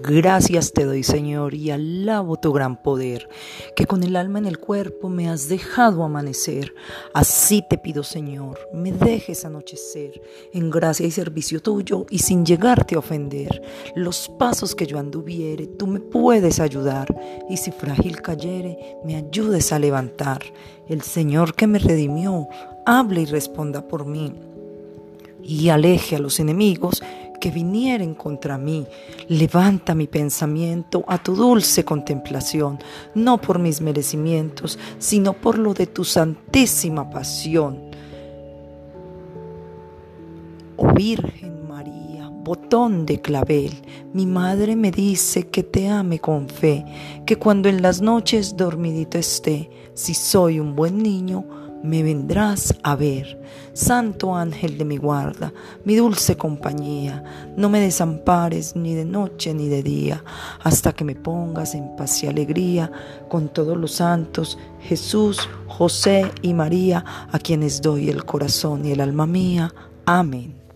Gracias te doy, Señor, y alabo tu gran poder, que con el alma en el cuerpo me has dejado amanecer. Así te pido, Señor, me dejes anochecer en gracia y servicio tuyo y sin llegarte a ofender. Los pasos que yo anduviere, tú me puedes ayudar, y si frágil cayere, me ayudes a levantar. El Señor que me redimió, hable y responda por mí y aleje a los enemigos que vinieren contra mí. Levanta mi pensamiento a tu dulce contemplación, no por mis merecimientos, sino por lo de tu santísima pasión. Oh Virgen María, botón de clavel, mi madre me dice que te ame con fe, que cuando en las noches dormidito esté, si soy un buen niño, me vendrás a ver. Santo ángel de mi guarda, mi dulce compañía, no me desampares ni de noche ni de día, hasta que me pongas en paz y alegría con todos los santos, Jesús, José y María, a quienes doy el corazón y el alma mía. Amén.